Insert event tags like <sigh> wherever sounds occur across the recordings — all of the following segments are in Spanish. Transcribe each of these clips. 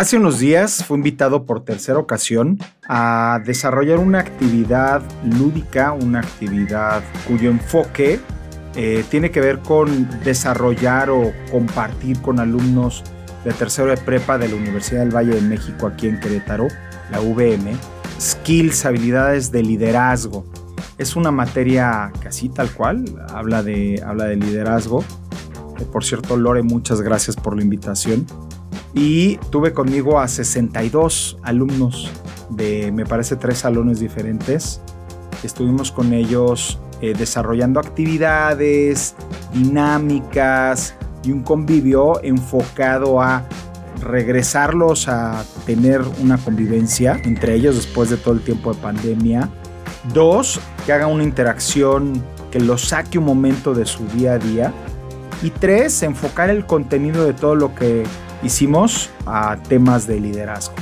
Hace unos días fue invitado por tercera ocasión a desarrollar una actividad lúdica, una actividad cuyo enfoque eh, tiene que ver con desarrollar o compartir con alumnos de tercero de prepa de la Universidad del Valle de México aquí en Querétaro, la VM, skills, habilidades de liderazgo. Es una materia casi tal cual, habla de, habla de liderazgo. por cierto, Lore, muchas gracias por la invitación y tuve conmigo a 62 alumnos de, me parece, tres salones diferentes. Estuvimos con ellos eh, desarrollando actividades, dinámicas y un convivio enfocado a regresarlos a tener una convivencia entre ellos después de todo el tiempo de pandemia. Dos, que hagan una interacción que los saque un momento de su día a día. Y tres, enfocar el contenido de todo lo que hicimos a temas de liderazgo.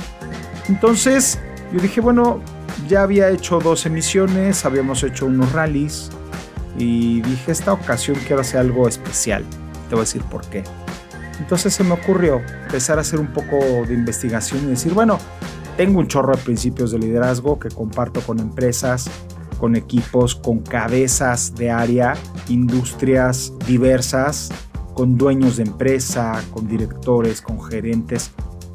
Entonces yo dije, bueno, ya había hecho dos emisiones, habíamos hecho unos rallies y dije, esta ocasión quiero hacer algo especial. Te voy a decir por qué. Entonces se me ocurrió empezar a hacer un poco de investigación y decir, bueno, tengo un chorro de principios de liderazgo que comparto con empresas, con equipos, con cabezas de área, industrias diversas con dueños de empresa, con directores, con gerentes.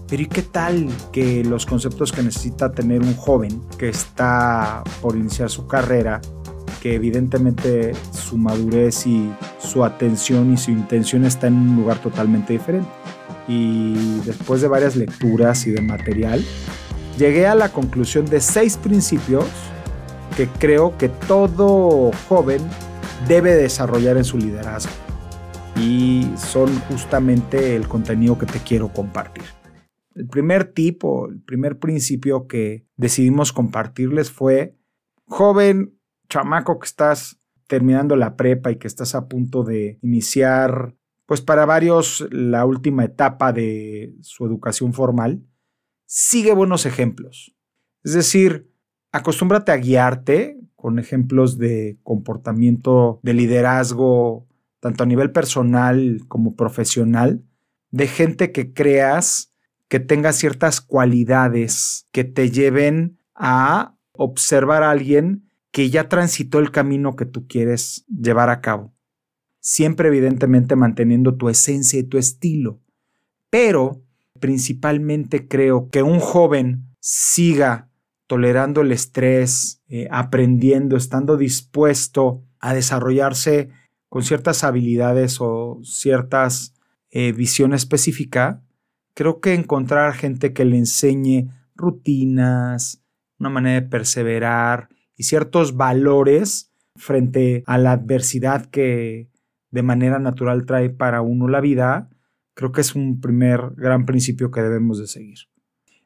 Pero ¿y qué tal que los conceptos que necesita tener un joven que está por iniciar su carrera, que evidentemente su madurez y su atención y su intención está en un lugar totalmente diferente? Y después de varias lecturas y de material, llegué a la conclusión de seis principios que creo que todo joven debe desarrollar en su liderazgo y son justamente el contenido que te quiero compartir. El primer tipo, el primer principio que decidimos compartirles fue, joven, chamaco que estás terminando la prepa y que estás a punto de iniciar, pues para varios, la última etapa de su educación formal, sigue buenos ejemplos. Es decir, acostúmbrate a guiarte con ejemplos de comportamiento, de liderazgo, tanto a nivel personal como profesional, de gente que creas que tenga ciertas cualidades que te lleven a observar a alguien que ya transitó el camino que tú quieres llevar a cabo. Siempre evidentemente manteniendo tu esencia y tu estilo. Pero principalmente creo que un joven siga tolerando el estrés, eh, aprendiendo, estando dispuesto a desarrollarse con ciertas habilidades o ciertas eh, visión creo que encontrar gente que le enseñe rutinas, una manera de perseverar y ciertos valores frente a la adversidad que de manera natural trae para uno la vida, creo que es un primer gran principio que debemos de seguir.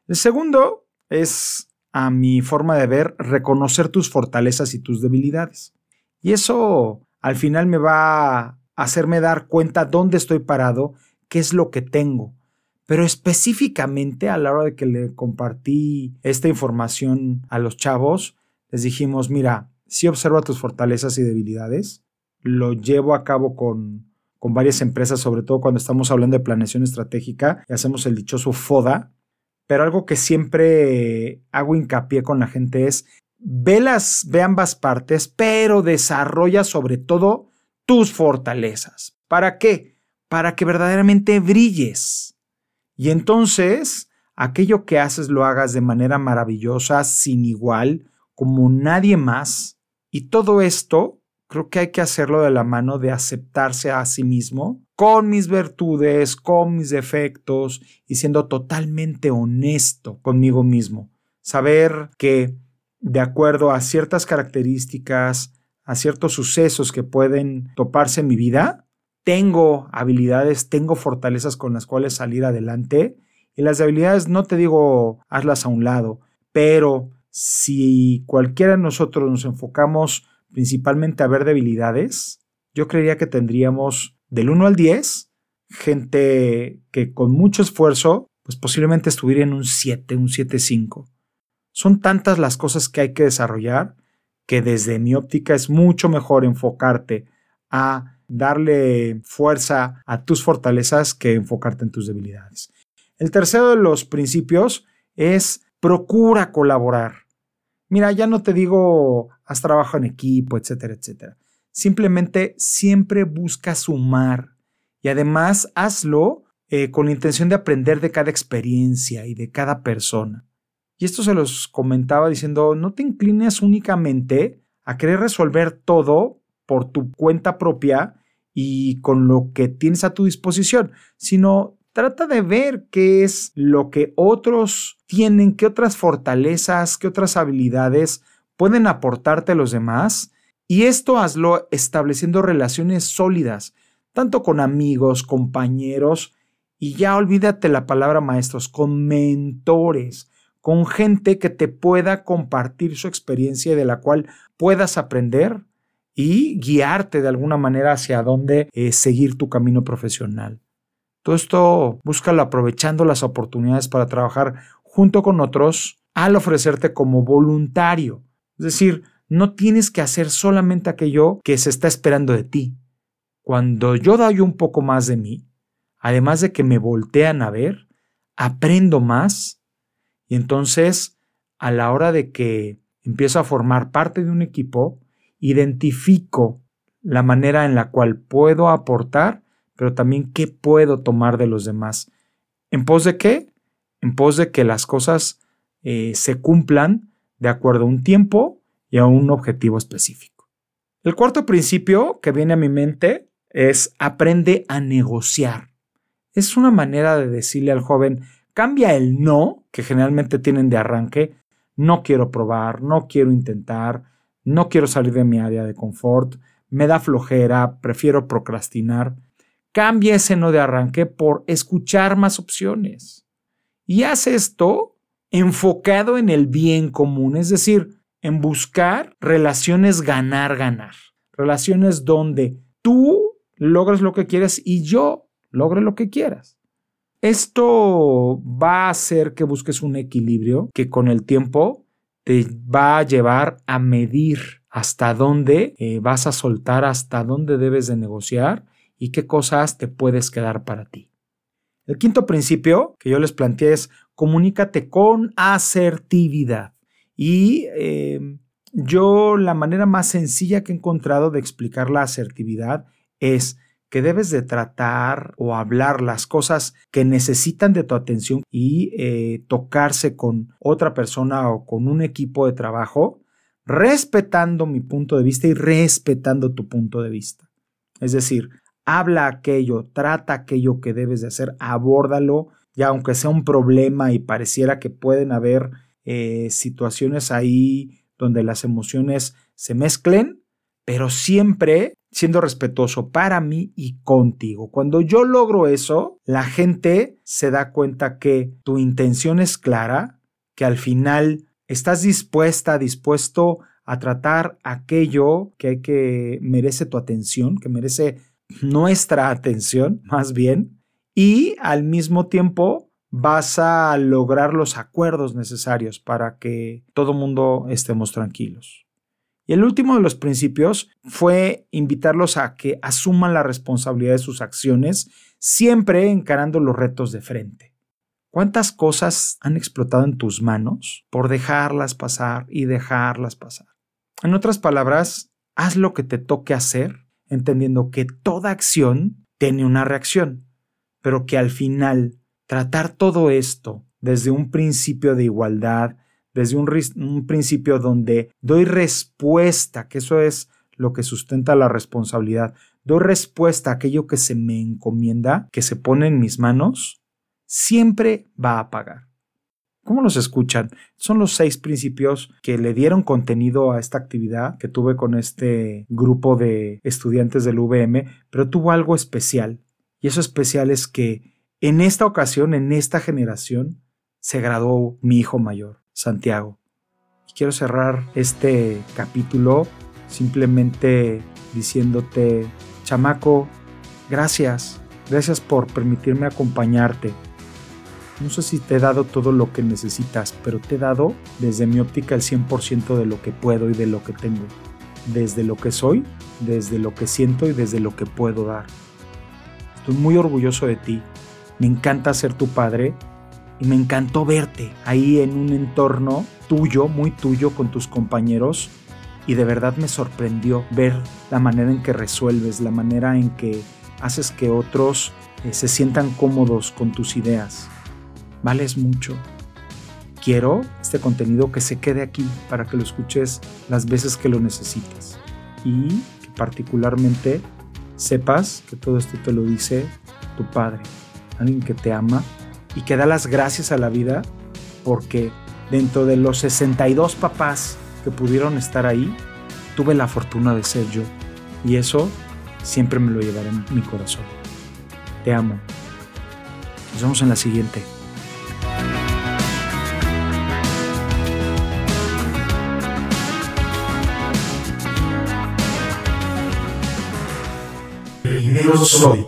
El segundo es, a mi forma de ver, reconocer tus fortalezas y tus debilidades. Y eso al final me va a hacerme dar cuenta dónde estoy parado, qué es lo que tengo. Pero específicamente a la hora de que le compartí esta información a los chavos, les dijimos, mira, si observa tus fortalezas y debilidades, lo llevo a cabo con, con varias empresas, sobre todo cuando estamos hablando de planeación estratégica y hacemos el dichoso FODA, pero algo que siempre hago hincapié con la gente es ve, las, ve ambas partes, pero desarrolla sobre todo tus fortalezas. ¿Para qué? Para que verdaderamente brilles. Y entonces, aquello que haces lo hagas de manera maravillosa, sin igual, como nadie más. Y todo esto, creo que hay que hacerlo de la mano de aceptarse a sí mismo, con mis virtudes, con mis defectos, y siendo totalmente honesto conmigo mismo. Saber que de acuerdo a ciertas características, a ciertos sucesos que pueden toparse en mi vida, tengo habilidades, tengo fortalezas con las cuales salir adelante. Y las habilidades no te digo hazlas a un lado, pero si cualquiera de nosotros nos enfocamos principalmente a ver debilidades, yo creería que tendríamos del 1 al 10 gente que con mucho esfuerzo, pues posiblemente estuviera en un 7, un 7-5. Son tantas las cosas que hay que desarrollar que desde mi óptica es mucho mejor enfocarte a darle fuerza a tus fortalezas que enfocarte en tus debilidades. El tercero de los principios es procura colaborar. Mira, ya no te digo haz trabajo en equipo, etcétera, etcétera. Simplemente siempre busca sumar y además hazlo eh, con la intención de aprender de cada experiencia y de cada persona. Y esto se los comentaba diciendo, no te inclines únicamente a querer resolver todo por tu cuenta propia y con lo que tienes a tu disposición, sino trata de ver qué es lo que otros tienen, qué otras fortalezas, qué otras habilidades pueden aportarte a los demás. Y esto hazlo estableciendo relaciones sólidas, tanto con amigos, compañeros, y ya olvídate la palabra maestros, con mentores, con gente que te pueda compartir su experiencia y de la cual puedas aprender y guiarte de alguna manera hacia dónde eh, seguir tu camino profesional. Todo esto búscalo aprovechando las oportunidades para trabajar junto con otros al ofrecerte como voluntario. Es decir, no tienes que hacer solamente aquello que se está esperando de ti. Cuando yo doy un poco más de mí, además de que me voltean a ver, aprendo más y entonces a la hora de que empiezo a formar parte de un equipo, identifico la manera en la cual puedo aportar, pero también qué puedo tomar de los demás. ¿En pos de qué? En pos de que las cosas eh, se cumplan de acuerdo a un tiempo y a un objetivo específico. El cuarto principio que viene a mi mente es aprende a negociar. Es una manera de decirle al joven, cambia el no, que generalmente tienen de arranque, no quiero probar, no quiero intentar, no quiero salir de mi área de confort, me da flojera, prefiero procrastinar. Cambia ese no de arranque por escuchar más opciones. Y haz esto enfocado en el bien común, es decir, en buscar relaciones ganar-ganar, relaciones donde tú logres lo que quieres y yo logre lo que quieras. Esto va a hacer que busques un equilibrio que con el tiempo te va a llevar a medir hasta dónde eh, vas a soltar, hasta dónde debes de negociar y qué cosas te puedes quedar para ti. El quinto principio que yo les planteé es comunícate con asertividad. Y em, yo la manera más sencilla que he encontrado de explicar la asertividad es que debes de tratar o hablar las cosas que necesitan de tu atención y eh, tocarse con otra persona o con un equipo de trabajo, respetando mi punto de vista y respetando tu punto de vista. Es decir, habla aquello, trata aquello que debes de hacer, abórdalo, ya aunque sea un problema y pareciera que pueden haber eh, situaciones ahí donde las emociones se mezclen, pero siempre siendo respetuoso para mí y contigo. Cuando yo logro eso, la gente se da cuenta que tu intención es clara, que al final estás dispuesta, dispuesto a tratar aquello que, merece tu atención, que merece nuestra atención, <laughs> más bien, y al mismo tiempo vas a lograr los acuerdos necesarios para que todo mundo estemos tranquilos. Y el último de los principios fue invitarlos a que asuman la responsabilidad de sus acciones, siempre encarando los retos de frente. ¿Cuántas cosas han explotado en tus manos por dejarlas pasar y dejarlas pasar? En otras palabras, haz lo que te toque hacer, entendiendo que toda acción tiene una reacción, pero que al final tratar todo esto desde un principio de igualdad, desde un, principio donde doy respuesta, que eso es lo que sustenta la responsabilidad, doy respuesta a aquello que se me encomienda, que se pone en mis manos, siempre va a pagar. ¿Cómo los escuchan? Son los seis principios que le dieron contenido a esta actividad que tuve con este grupo de estudiantes del VM, pero tuvo algo especial. Y eso especial es que en esta ocasión, en esta generación, se graduó mi hijo mayor. Santiago. Quiero cerrar este capítulo simplemente diciéndote, chamaco, gracias, gracias por permitirme acompañarte. No sé si te he dado todo lo que necesitas, pero te he dado desde mi óptica el 100% de lo que puedo y de lo que tengo. Desde lo que soy, desde lo que siento y desde lo que puedo dar. Estoy muy orgulloso de ti. Me encanta ser tu padre y me encantó verte ahí en un entorno tuyo, muy tuyo, con tus compañeros. Y de verdad me sorprendió ver la manera en que resuelves, la manera en que haces que otros eh, se sientan cómodos con tus ideas. Vales mucho. Quiero este contenido que se quede aquí para que lo escuches las veces que lo necesites. Y que particularmente sepas que todo esto te lo dice tu padre, alguien que te ama y que da las gracias a la vida porque dentro de los 62 papás que pudieron estar ahí, tuve la fortuna de ser yo. Y eso siempre me lo llevaré en mi corazón. Te amo. Nos vemos en la siguiente. Primero soy.